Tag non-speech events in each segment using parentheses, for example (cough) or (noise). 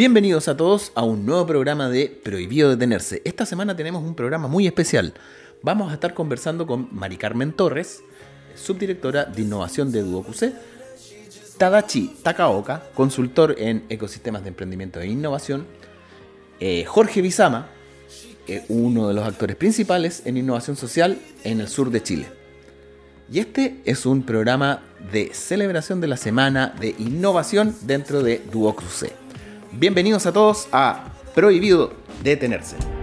Bienvenidos a todos a un nuevo programa de Prohibido Detenerse. Esta semana tenemos un programa muy especial. Vamos a estar conversando con Mari Carmen Torres, subdirectora de innovación de DuoQC, Tadachi Takaoka, consultor en ecosistemas de emprendimiento e innovación, eh, Jorge Bizama, uno de los actores principales en innovación social en el sur de Chile. Y este es un programa de celebración de la semana de innovación dentro de DuoQC. Bienvenidos a todos a Prohibido Detenerse.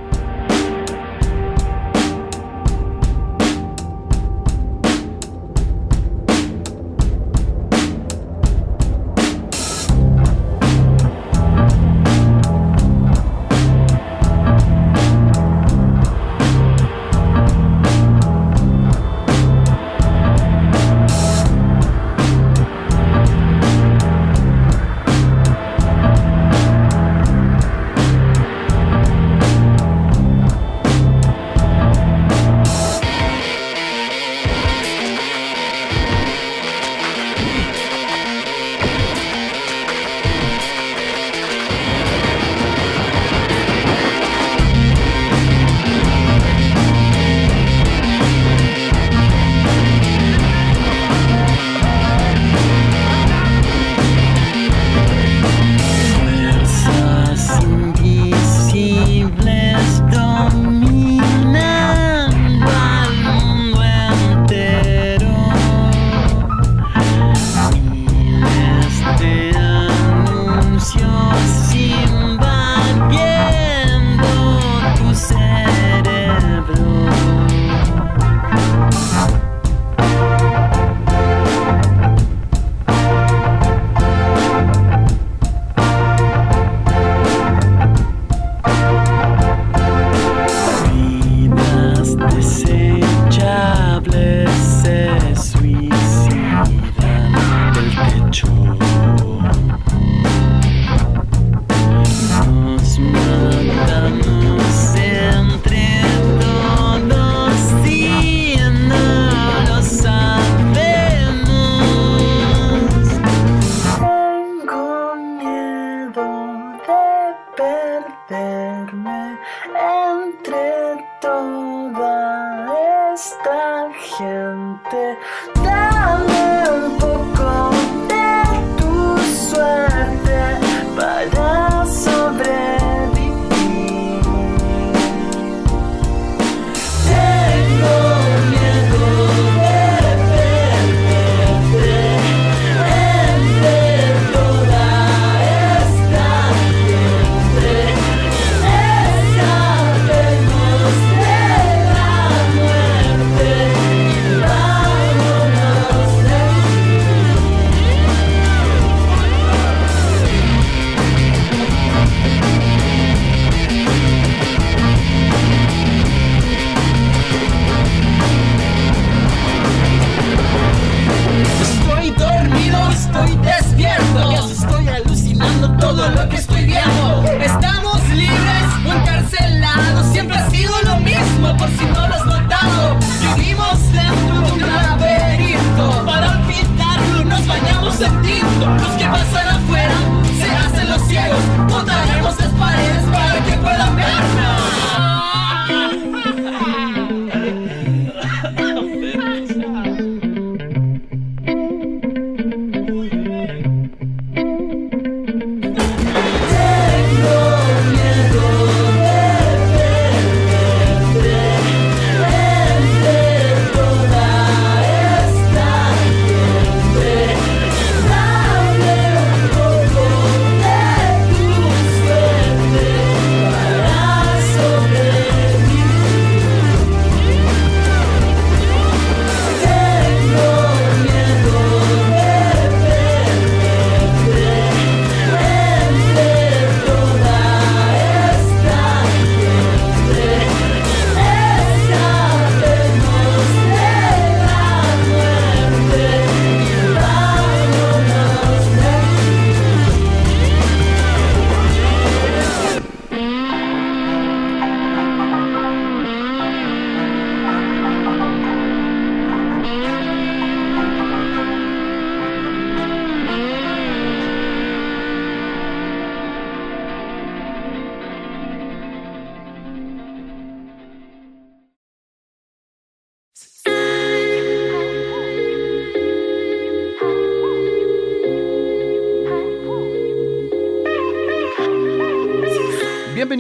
gente.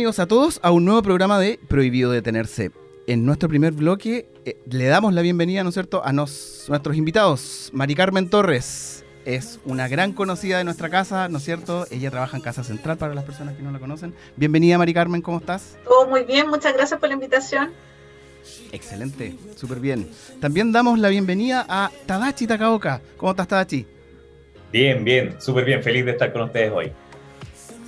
Bienvenidos a todos a un nuevo programa de Prohibido Detenerse. En nuestro primer bloque eh, le damos la bienvenida, ¿no es cierto?, a nuestros invitados. Mari Carmen Torres es una gran conocida de nuestra casa, ¿no es cierto? Ella trabaja en Casa Central para las personas que no la conocen. Bienvenida, Mari Carmen, ¿cómo estás? Todo muy bien, muchas gracias por la invitación. Excelente, súper bien. También damos la bienvenida a Tadachi Takaoka. ¿Cómo estás, Tadachi? Bien, bien, súper bien, feliz de estar con ustedes hoy.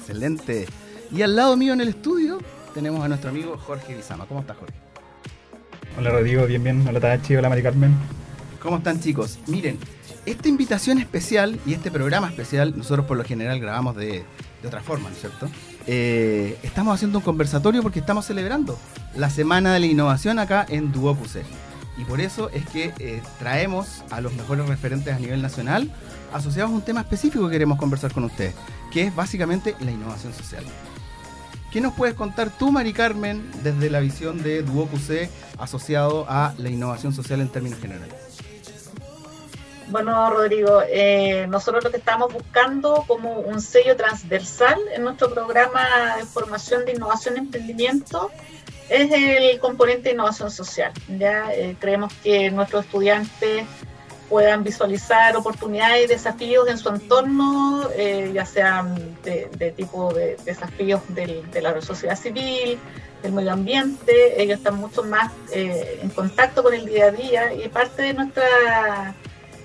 Excelente. Y al lado mío en el estudio tenemos a nuestro amigo Jorge Bizama. ¿Cómo estás, Jorge? Hola, Rodrigo, bien, bien. Hola, Tadachi. Hola, Mari Carmen. ¿Cómo están, chicos? Miren, esta invitación especial y este programa especial, nosotros por lo general grabamos de, otra forma, ¿no es cierto? Eh, estamos haciendo un conversatorio porque estamos celebrando la Semana de la Innovación acá en Duopuse. Y por eso es que eh, traemos a los mejores referentes a nivel nacional asociados a un tema específico que queremos conversar con ustedes, que es básicamente la innovación social. ¿Qué nos puedes contar tú, Mari Carmen, desde la visión de Duopuse asociado a la innovación social en términos generales? Bueno, Rodrigo, eh, nosotros lo que estamos buscando como un sello transversal en nuestro programa de formación de innovación y emprendimiento es el componente de innovación social. Ya eh, creemos que nuestros estudiantes puedan visualizar oportunidades y desafíos en su entorno, eh, ya sean de, tipo de desafíos de la sociedad civil, del medio ambiente, ellos están mucho más en contacto con el día a día y parte de nuestra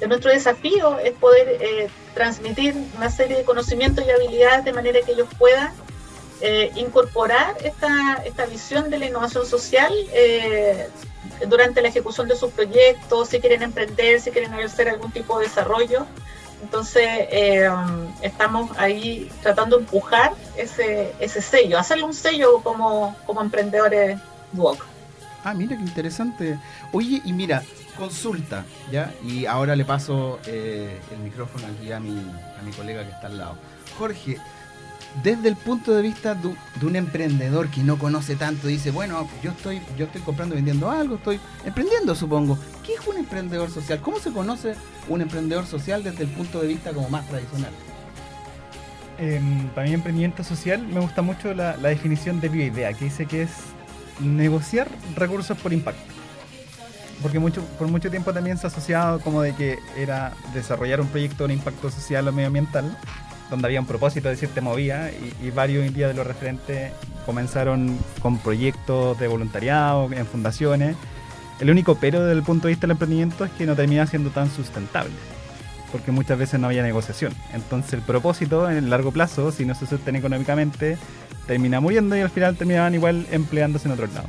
nuestro desafío es poder eh, transmitir una serie de conocimientos y habilidades de manera que ellos puedan eh, incorporar esta, esta visión de la innovación social eh, durante la ejecución de sus proyectos, si quieren emprender, si quieren hacer algún tipo de desarrollo. Entonces, estamos ahí tratando de empujar ese, ese sello, hacerle un sello como, como emprendedores Duoc. Ah, mira qué interesante. Oye, y mira, consulta, ¿ya? Y ahora le paso eh, el micrófono aquí a mi, a mi colega que está al lado. Jorge, desde el punto de vista de, un emprendedor que no conoce tanto, dice, bueno, yo estoy, yo estoy comprando vendiendo algo, estoy emprendiendo, supongo. ¿Qué es un emprendedor social? ¿Cómo se conoce un emprendedor social desde el punto de vista como más tradicional? para mí emprendimiento social me gusta mucho la, la definición de Idea, que dice que es negociar recursos por impacto porque mucho, por mucho tiempo también se ha asociado como de que era desarrollar un proyecto de impacto social o medioambiental, donde había un propósito, de decir, te movía, y, varios día de los referentes comenzaron con proyectos de voluntariado, en fundaciones. El único pero desde el punto de vista del emprendimiento es que no termina siendo tan sustentable, porque muchas veces no había negociación. Entonces el propósito en el largo plazo, si no se sostiene económicamente, termina muriendo y al final terminaban igual empleándose en otro lado.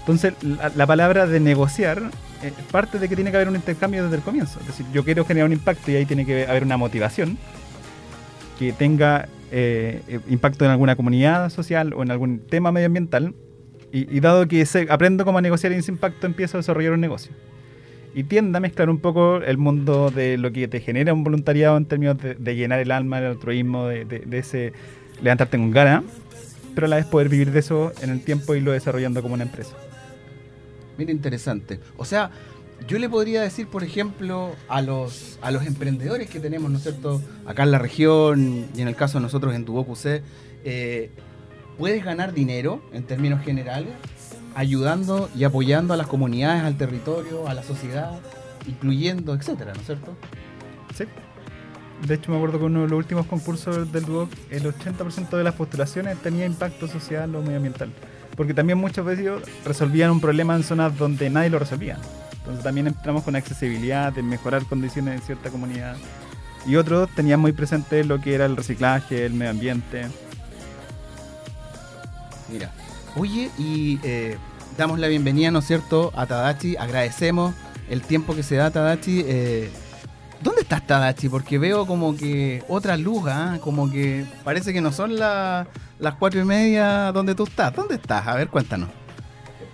Entonces, la, palabra de negociar eh, parte de que tiene que haber un intercambio desde el comienzo. Es decir, yo quiero generar un impacto y ahí tiene que haber una motivación que tenga eh, eh, impacto en alguna comunidad social o en algún tema medioambiental. Y, dado que aprendo cómo negociar ese impacto, empiezo a desarrollar un negocio. Y tiende a mezclar un poco el mundo de lo que te genera un voluntariado en términos de, llenar el alma, el altruismo, de, ese levantarte con gana, pero a la vez poder vivir de eso en el tiempo y lo desarrollando como una empresa. Mira, interesante. O sea, yo le podría decir, por ejemplo, a los, a los emprendedores que tenemos, ¿no es cierto?, acá en la región y en el caso de nosotros en Tubocu eh, puedes ganar dinero en términos generales ayudando y apoyando a las comunidades, al territorio, a la sociedad, incluyendo, etcétera, ¿no es cierto? Sí. De hecho, me acuerdo que uno de los últimos concursos del Duoc, el 80% de las postulaciones tenía impacto social o medioambiental porque también muchos veces resolvían un problema en zonas donde nadie lo resolvía. Entonces también entramos con accesibilidad, de mejorar condiciones en cierta comunidad. Y otros tenían muy presente lo que era el reciclaje, el medio ambiente. Mira, oye, y eh, damos la bienvenida, ¿no es cierto?, a Tadachi. Agradecemos el tiempo que se da, Tadachi. Eh, ¿Dónde estás, Tadachi? Porque veo como que otra luz, ¿ah? como que parece que no son las cuatro y media donde tú estás. ¿Dónde estás? A ver, cuéntanos.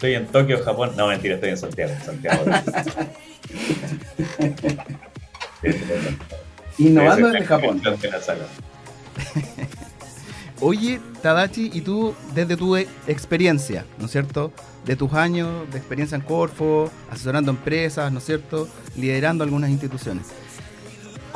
Estoy en Tokio, Japón. No, mentira, estoy en Santiago. Santiago. Innovando desde Japón. Oye, Tadachi, y tú, desde tu experiencia, ¿no es cierto? De tus años de experiencia en Corfo, asesorando empresas, ¿no es cierto? Liderando algunas instituciones.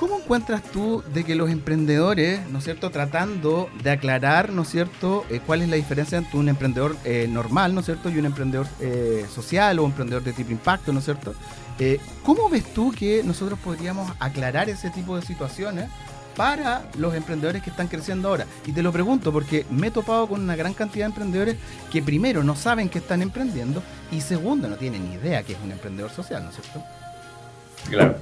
¿Cómo encuentras tú de que los emprendedores, ¿no es cierto?, tratando de aclarar, ¿no es cierto?, eh, cuál es la diferencia entre un emprendedor eh, normal, ¿no es cierto?, y un emprendedor eh, social o un emprendedor de tipo impacto, ¿no es cierto? ¿Cómo ves tú que nosotros podríamos aclarar ese tipo de situaciones para los emprendedores que están creciendo ahora? Y te lo pregunto porque me he topado con una gran cantidad de emprendedores que primero no saben que están emprendiendo y segundo no tienen ni idea que es un emprendedor social, ¿no es cierto? Claro.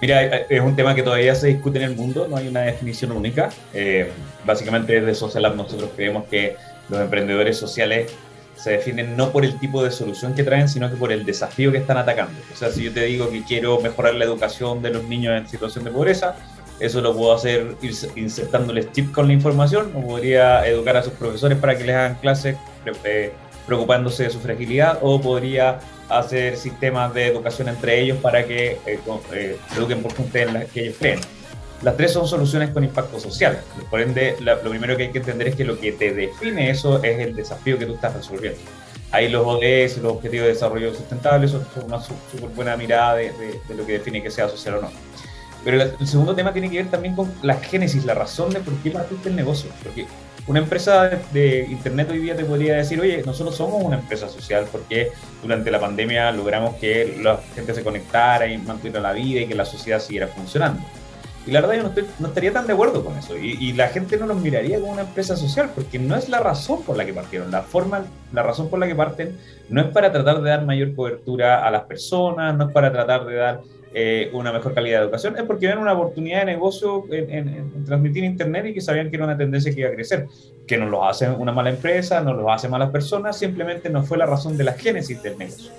Mira, es un tema que todavía se discute en el mundo, no hay una definición única. Eh, básicamente desde Social Lab nosotros creemos que los emprendedores sociales se definen no por el tipo de solución que traen, sino que por el desafío que están atacando. O sea, si yo te digo que quiero mejorar la educación de los niños en situación de pobreza, eso lo puedo hacer insertándoles chips con la información, o podría educar a sus profesores para que les hagan clases eh, preocupándose de su fragilidad, o podría hacer sistemas de educación entre ellos para que eh, eh, eduquen por gente en la que ellos creen. Las tres son soluciones con impacto social. Por ende, lo primero que hay que entender es que lo que te define eso es el desafío que tú estás resolviendo. Ahí los ODS, los Objetivos de Desarrollo Sustentable, son, una súper buena mirada de, de, lo que define que sea social o no. Pero el segundo tema tiene que ver también con la génesis, la razón de por qué partiste el negocio. Porque una empresa de Internet hoy día te podría decir, oye, nosotros somos una empresa social porque durante la pandemia logramos que la gente se conectara y mantuviera la vida y que la sociedad siguiera funcionando. Y la verdad yo no, no estaría tan de acuerdo con eso. Y, y, la gente no nos miraría como una empresa social porque no es la razón por la que partieron. La forma, la razón por la que parten no es para tratar de dar mayor cobertura a las personas, no es para tratar de dar eh, una mejor calidad de educación, es porque ven una oportunidad de negocio en, transmitir Internet y que sabían que era una tendencia que iba a crecer. Que nos lo hace una mala empresa, nos lo hace malas personas, simplemente no fue la razón de la génesis del negocio.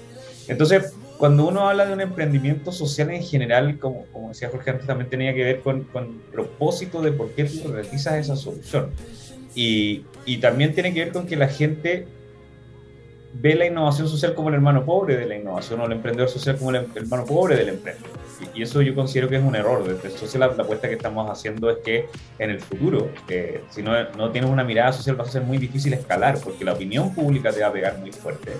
Entonces, cuando uno habla de un emprendimiento social en general, como, como decía Jorge antes, también tenía que ver con, con el propósito de por qué tú realizas esa solución. Y, y también tiene que ver con que la gente ve la innovación social como el hermano pobre de la innovación o el emprendedor social como el hermano pobre del emprendedor. Y, eso yo considero que es un error. Desde social la, apuesta que estamos haciendo es que en el futuro, eh, si no, no tienes una mirada social, va a ser muy difícil escalar porque la opinión pública te va a pegar muy fuerte.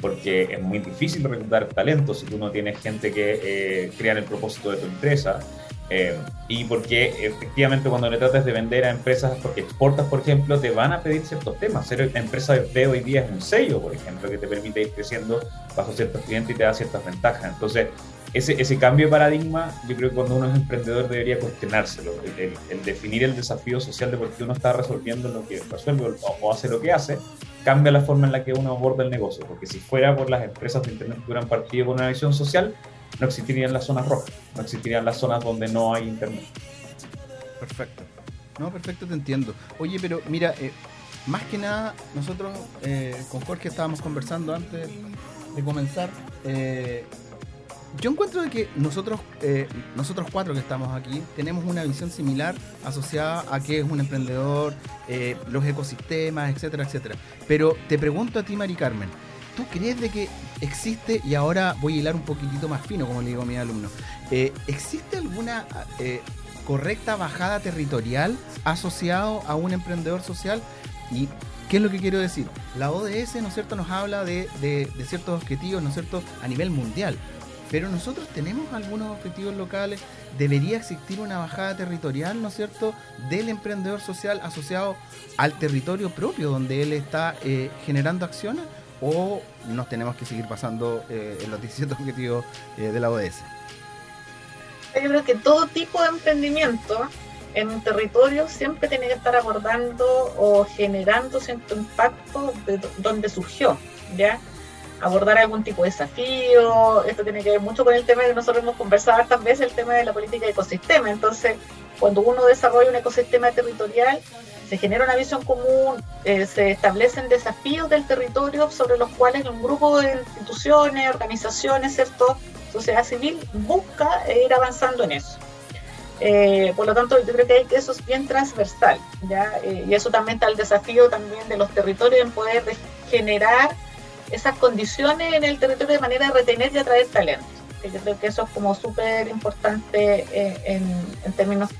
Porque es muy difícil reclutar talento si tú no tienes gente que eh, crea el propósito de tu empresa. Eh, y porque efectivamente cuando le tratas de vender a empresas porque exportas, por ejemplo, te van a pedir ciertos temas. Ser empresa de hoy día es un sello, por ejemplo, que te permite ir creciendo bajo ciertos clientes y te da ciertas ventajas. Entonces, ese, ese cambio de paradigma, yo creo que cuando uno es emprendedor debería cuestionárselo, el, definir el desafío social de por qué uno está resolviendo lo que resuelve o, hace lo que hace, cambia la forma en la que uno aborda el negocio, porque si fuera por las empresas de Internet que hubieran partido con una visión social, no existirían las zonas rojas, no existirían las zonas donde no hay internet. Perfecto. No, perfecto, te entiendo. Oye, pero mira, eh, más que nada, nosotros eh, con Jorge estábamos conversando antes de comenzar. Eh, yo encuentro de que nosotros, nosotros cuatro que estamos aquí, tenemos una visión similar asociada a qué es un emprendedor, los ecosistemas, etcétera, etcétera. Pero te pregunto a ti, Mari Carmen, ¿tú crees de que existe, y ahora voy a hilar un poquitito más fino, como le digo a mis alumnos, eh, ¿existe alguna eh, correcta bajada territorial asociado a un emprendedor social? ¿Y qué es lo que quiero decir? La ODS, ¿no es cierto?, nos habla de, ciertos objetivos, ¿no es cierto?, a nivel mundial. Pero nosotros tenemos algunos objetivos locales. Debería existir una bajada territorial, ¿no es cierto?, del emprendedor social asociado al territorio propio donde él está eh, generando acciones o nos tenemos que seguir pasando eh, en los (laughs) 17 objetivos eh, de la ODS? Yo creo que todo tipo de emprendimiento en un territorio siempre tiene que estar abordando o generando cierto impacto de donde surgió, ¿ya? Abordar algún tipo de desafío, esto tiene que ver mucho con el tema que nosotros hemos conversado hartas veces, el tema de la política de ecosistema. Entonces, cuando uno desarrolla un ecosistema territorial, se genera una visión común, eh, se establecen desafíos del territorio sobre los cuales un grupo de instituciones, organizaciones, ¿cierto? sociedad civil busca ir avanzando en eso. Eh, por lo tanto, yo creo que eso es bien transversal, ¿ya? Eh, y eso también está el desafío también de los territorios en poder generar esas condiciones en el territorio de manera de retener y atraer talento. yo creo que eso es como súper importante en, términos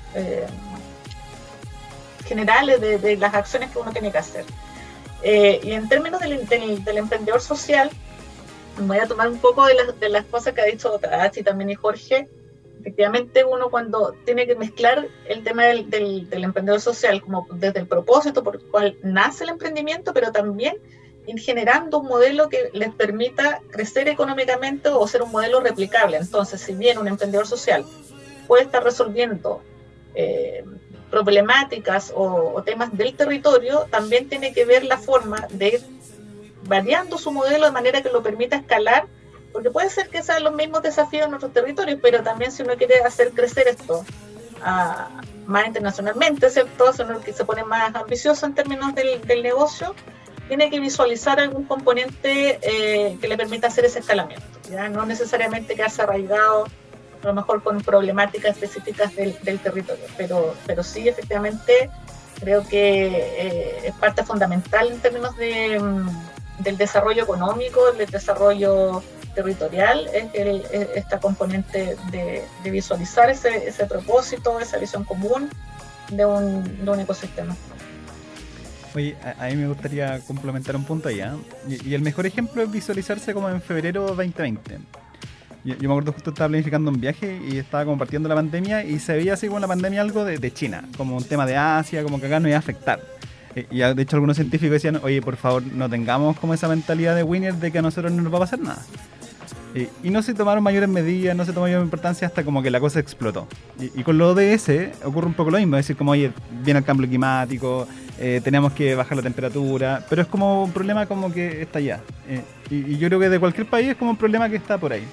generales de, las acciones que uno tiene que hacer. Eh, y en términos del, del, emprendedor social, voy a tomar un poco de las, de las cosas que ha dicho Tachi también y Jorge. efectivamente uno cuando tiene que mezclar el tema del, del, emprendedor social como desde el propósito por el cual nace el emprendimiento, pero también generando un modelo que les permita crecer económicamente o ser un modelo replicable. Entonces, si bien un emprendedor social puede estar resolviendo eh, problemáticas o, temas del territorio, también tiene que ver la forma de ir variando su modelo de manera que lo permita escalar, porque puede ser que sean los mismos desafíos en otros territorios, pero también si uno quiere hacer crecer esto más internacionalmente, ¿cierto? Si uno se pone más ambicioso en términos del, negocio, tiene que visualizar algún componente eh, que le permita hacer ese escalamiento, ¿ya? no necesariamente quedarse arraigado a lo mejor con problemáticas específicas del, territorio, pero, pero sí, efectivamente, creo que eh, es parte fundamental en términos de, mm, del desarrollo económico, del desarrollo territorial, es, esta componente de, visualizar ese, ese, propósito, esa visión común de un, de un ecosistema. Oye, a, mí me gustaría complementar un punto allá. Y, y, el mejor ejemplo es visualizarse como en febrero 2020. Yo, me acuerdo justo estaba planificando un viaje y estaba compartiendo la pandemia y se veía así como la pandemia algo de, China, como un tema de Asia, como que acá no iba a afectar. Eh, y de hecho algunos científicos decían, oye, por favor, no tengamos como esa mentalidad de winner de que a nosotros no nos va a pasar nada. Y, no se tomaron mayores medidas, no se tomó mayor importancia hasta como que la cosa explotó. Y, con lo ODS ocurre un poco lo mismo, es decir, como, oye, viene el cambio climático, eh, tenemos que bajar la temperatura, pero es como un problema como que está allá. Eh, y, yo creo que de cualquier país es como un problema que está por ahí.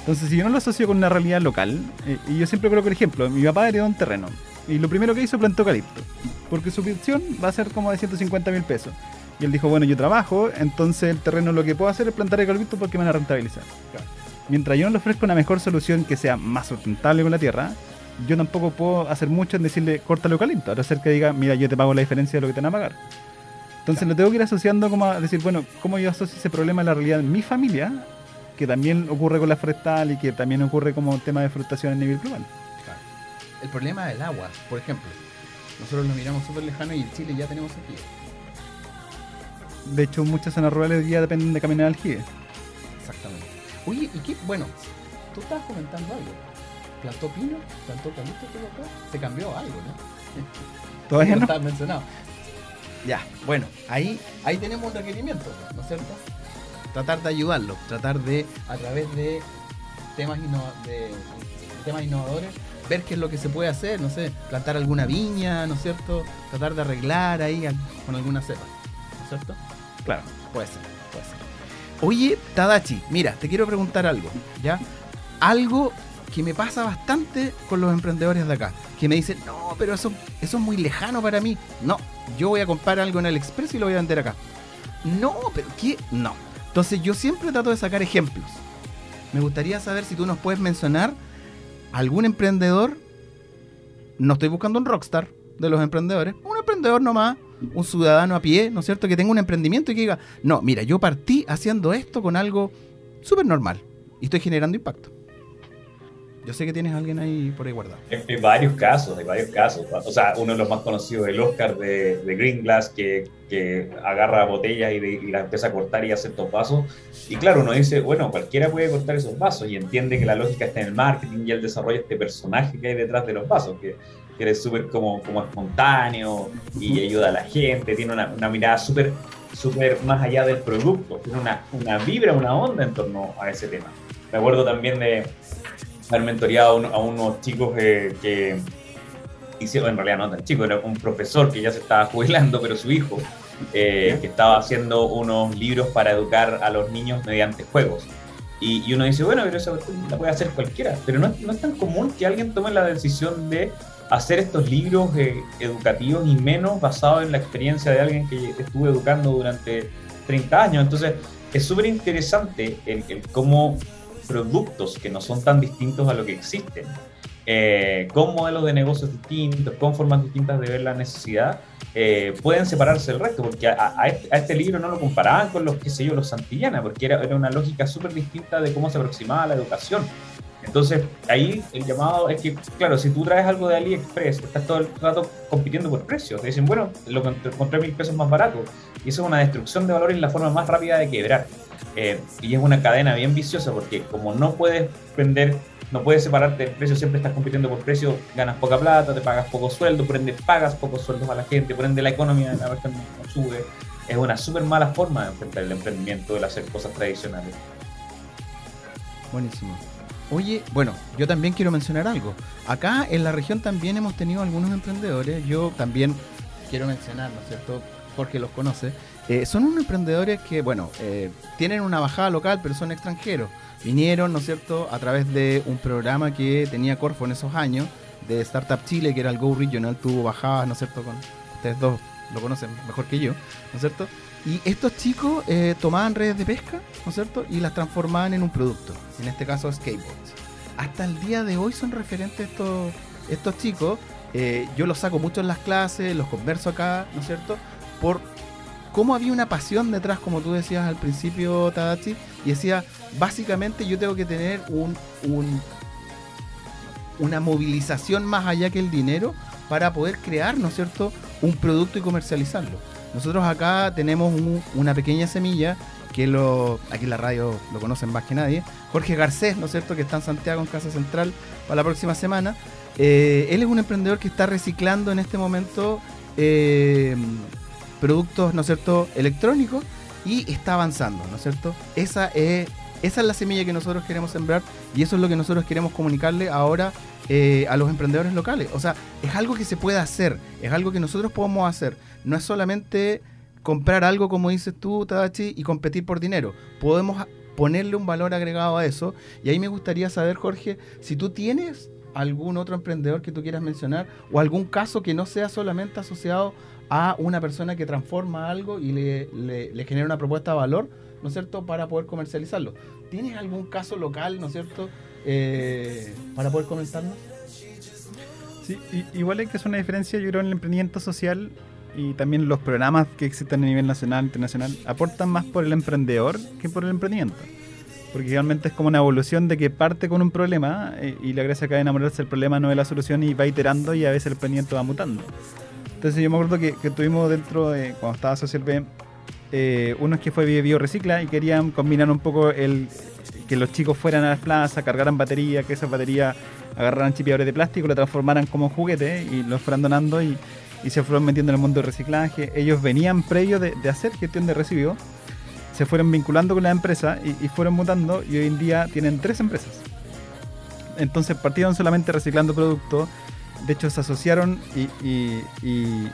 Entonces, si yo no lo asocio con una realidad local, eh, y yo siempre creo, por ejemplo, mi papá heredó un terreno, y lo primero que hizo plantó eucalipto, porque su opción va a ser como de 150 mil pesos. Y él dijo, bueno, yo trabajo, entonces el terreno lo que puedo hacer es plantar eucalipto porque me van a rentabilizar. Mientras yo no le ofrezco una mejor solución que sea más sustentable con la tierra, yo tampoco puedo hacer mucho en decirle, corta el eucalipto, a ser que diga, mira, yo te pago la diferencia de lo que te van a pagar. Entonces lo tengo que ir asociando como a decir, bueno, ¿cómo yo asocio ese problema a la realidad en mi familia que también ocurre con la forestal y que también ocurre como tema de frustración a nivel global. El problema del agua, por ejemplo. Nosotros lo miramos súper lejano y en Chile ya tenemos aquí. De hecho, muchas zonas rurales día dependen de caminar al aljibe. Exactamente. Oye, ¿y qué? Bueno, tú estabas comentando algo. ¿Plantó pino? ¿Plantó calito todo acá? Se cambió algo, ¿no? (laughs) Todavía (laughs) no. no. mencionado. Ya, bueno, ahí, ahí tenemos un requerimiento, ¿no es cierto? Tratar de ayudarlo, tratar de, a través de temas, de, temas innovadores, ver qué es lo que se puede hacer, no sé, plantar alguna viña, ¿no es cierto? Tratar de arreglar ahí con alguna cepa, ¿no es cierto? Claro, puede ser, puede ser. Oye, Tadachi, mira, te quiero preguntar algo, ¿ya? Algo que me pasa bastante con los emprendedores de acá, que me dicen, no, pero eso, eso es muy lejano para mí. No, yo voy a comprar algo en el Express y lo voy a vender acá. No, pero ¿qué? No. Entonces yo siempre trato de sacar ejemplos. Me gustaría saber si tú nos puedes mencionar algún emprendedor. No estoy buscando un rockstar de los emprendedores. Un emprendedor nomás, un ciudadano a pie, ¿no es cierto? Que tenga un emprendimiento y que diga, no, mira, yo partí haciendo esto con algo súper normal y estoy generando impacto. Yo sé que tienes a alguien ahí por ahí guardado. Hay varios casos, hay varios casos. O sea, uno de los más conocidos, el Oscar de, de Green Glass, que, que agarra botellas y, y las empieza a cortar y hace estos vasos. Y claro, uno dice, bueno, cualquiera puede cortar esos vasos y entiende que la lógica está en el marketing y el desarrollo de este personaje que hay detrás de los vasos, que, que es súper como, como espontáneo y ayuda a la gente, tiene una, una mirada súper súper más allá del producto, tiene una, una vibra, una onda en torno a ese tema. Me acuerdo también de, haber mentoreado a, unos chicos que hicieron, en realidad no tan chicos, era un profesor que ya se estaba jubilando, pero su hijo, eh, que estaba haciendo unos libros para educar a los niños mediante juegos. Y, uno dice, bueno, pero eso la puede hacer cualquiera, pero no, no, es tan común que alguien tome la decisión de hacer estos libros eh, educativos y menos basados en la experiencia de alguien que estuvo educando durante 30 años. Entonces, es súper interesante el, el cómo productos que no son tan distintos a lo que existen, eh, con modelos de negocios distintos, con formas distintas de ver la necesidad, eh, pueden separarse del resto, porque a, este, libro no lo comparaban con los, qué sé yo, los Santillana, porque era, era una lógica súper distinta de cómo se aproximaba la educación. Entonces, ahí el llamado es que, claro, si tú traes algo de AliExpress, estás todo el rato compitiendo por precios. Te dicen, bueno, lo encontré mil pesos más barato. Y eso es una destrucción de valores y la forma más rápida de quebrar. Eh, y es una cadena bien viciosa porque como no puedes vender no puedes separarte del precio, siempre estás compitiendo por precio, ganas poca plata, te pagas poco sueldo, por ende pagas pocos sueldos a la gente, por ende la economía de la región no sube. Es una súper mala forma de enfrentar el emprendimiento, el hacer cosas tradicionales. Buenísimo. Oye, bueno, yo también quiero mencionar algo. Acá en la región también hemos tenido algunos emprendedores. Yo también quiero mencionar, ¿no es cierto? Porque los conoce. Eh, son unos emprendedores que, bueno, eh, tienen una bajada local, pero son extranjeros. Vinieron, ¿no es cierto?, a través de un programa que tenía Corfo en esos años, de Startup Chile, que era el Go Regional, tuvo bajadas, ¿no es cierto?, con ustedes dos lo conocen mejor que yo, ¿no es cierto? Y estos chicos eh, tomaban redes de pesca, ¿no es cierto? Y las transformaban en un producto, en este caso skateboards. Hasta el día de hoy son referentes estos, estos chicos. Eh, yo los saco mucho en las clases, los converso acá, ¿no es cierto? Por cómo había una pasión detrás, como tú decías al principio, Tadachi, y decía, básicamente yo tengo que tener un, un, una movilización más allá que el dinero para poder crear, ¿no es cierto?, un producto y comercializarlo. Nosotros acá tenemos una pequeña semilla que lo, aquí en la radio lo conocen más que nadie, Jorge Garcés, ¿no es cierto?, que está en Santiago en Casa Central para la próxima semana. Eh, él es un emprendedor que está reciclando en este momento eh, productos, ¿no es cierto?, electrónicos y está avanzando, ¿no es cierto? Esa es, esa es la semilla que nosotros queremos sembrar y eso es lo que nosotros queremos comunicarle ahora eh, a los emprendedores locales. O sea, es algo que se puede hacer, es algo que nosotros podemos hacer. No es solamente comprar algo, como dices tú, Tadachi, y competir por dinero. Podemos ponerle un valor agregado a eso. Y ahí me gustaría saber, Jorge, si tú tienes algún otro emprendedor que tú quieras mencionar o algún caso que no sea solamente asociado a una persona que transforma algo y le, genera una propuesta de valor, ¿no es cierto?, para poder comercializarlo. ¿Tienes algún caso local, ¿no es cierto?, eh, para poder comentarnos. Sí, igual hay que hacer una diferencia, yo creo, en el emprendimiento social y también los programas que existen a nivel nacional, internacional, aportan más por el emprendedor que por el emprendimiento. Porque realmente es como una evolución de que parte con un problema eh, y la gracia acaba de enamorarse el problema no es la solución y va iterando y a veces el emprendimiento va mutando. Entonces yo me acuerdo que, tuvimos dentro de, cuando estaba Social B, eh, que fue Bio Recicla y querían combinar un poco el que los chicos fueran a las plazas, cargaran batería, que esas baterías agarraran chipeadores de plástico, lo transformaran como juguete y los fueran donando y, se fueron metiendo en el mundo del reciclaje. Ellos venían previo de, hacer gestión de residuos, se fueron vinculando con la empresa y, y fueron mutando y hoy en día tienen tres empresas. Entonces partieron solamente reciclando productos de hecho, se asociaron y,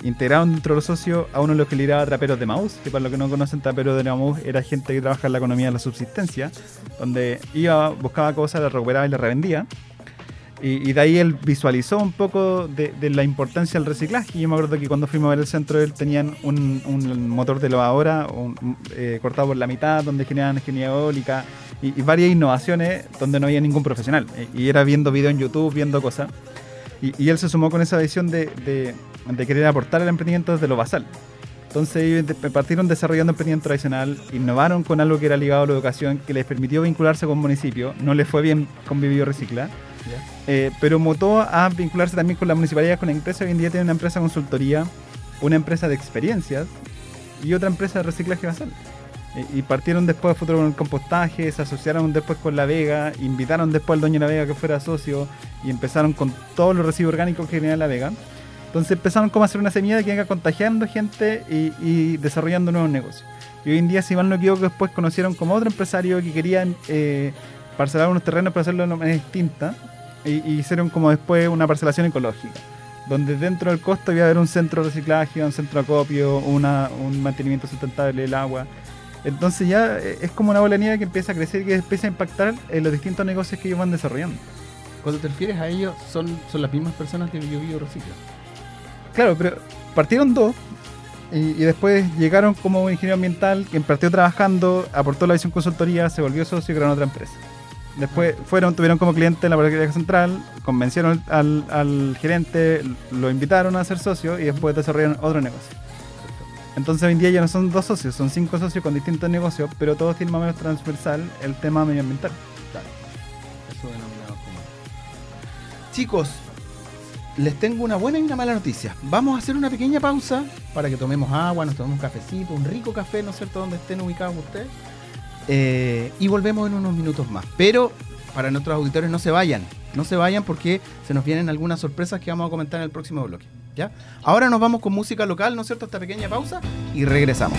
integraron dentro de los socios a uno de los que lideraba Traperos de Maús, que para los que no conocen, Traperos de Maús era gente que trabaja en la economía de la subsistencia, donde iba, buscaba cosas, las recuperaba y las revendía. Y, de ahí él visualizó un poco de, la importancia del reciclaje. Y yo me acuerdo que cuando fuimos a ver el centro, él tenían un, motor de lavadora eh, cortado por la mitad, donde generaban energía eólica y, varias innovaciones donde no había ningún profesional. Y era viendo videos en YouTube, viendo cosas. Y, él se sumó con esa visión de, querer aportar al emprendimiento desde lo basal. Entonces partieron desarrollando emprendimiento tradicional, innovaron con algo que era ligado a la educación, que les permitió vincularse con municipios. No les fue bien con Vivio Recicla, eh, pero mutó a vincularse también con la municipalidad, con la empresa. Hoy en día tiene una empresa de consultoría, una empresa de experiencias y otra empresa de reciclaje basal. Y partieron después de futuro con el compostaje, se asociaron después con La Vega, invitaron después al dueño de La Vega que fuera socio y empezaron con todos los residuos orgánicos que genera La Vega. Entonces empezaron como a hacer una semilla que venga contagiando gente y, desarrollando nuevos negocios. Y hoy en día, si mal no equivoco, después conocieron como otro empresario que querían eh, parcelar unos terrenos para hacerlo de una manera distinta y, hicieron como después una parcelación ecológica donde dentro del costo iba a haber un centro de reciclaje, un centro de acopio, una, un mantenimiento sustentable del agua. Entonces ya eh, es como una bola de nieve que empieza a crecer y que empieza a impactar en los distintos negocios que ellos van desarrollando. Cuando te refieres a ellos, son, son las mismas personas que yo vivo recicla. Claro, pero partieron dos y, después llegaron como un ingeniero ambiental que partió trabajando, aportó la visión consultoría, se volvió socio y crearon otra empresa. Después fueron, tuvieron como cliente la política central, convencieron al, gerente, lo invitaron a ser socio y después desarrollaron otro negocio. Entonces hoy en día ya no son dos socios, son cinco socios con distintos negocios, pero todos tienen más o menos transversal el tema medioambiental. Eso denominado como. Chicos, les tengo una buena y una mala noticia. Vamos a hacer una pequeña pausa para que tomemos agua, nos tomemos un cafecito, un rico café, ¿no es cierto?, donde estén ubicados ustedes. Eh, y volvemos en unos minutos más. Pero para nuestros auditores no se vayan, no se vayan porque se nos vienen algunas sorpresas que vamos a comentar en el próximo bloque. ¿ya? Ahora nos vamos con música local, ¿no es cierto? Esta pequeña pausa y regresamos.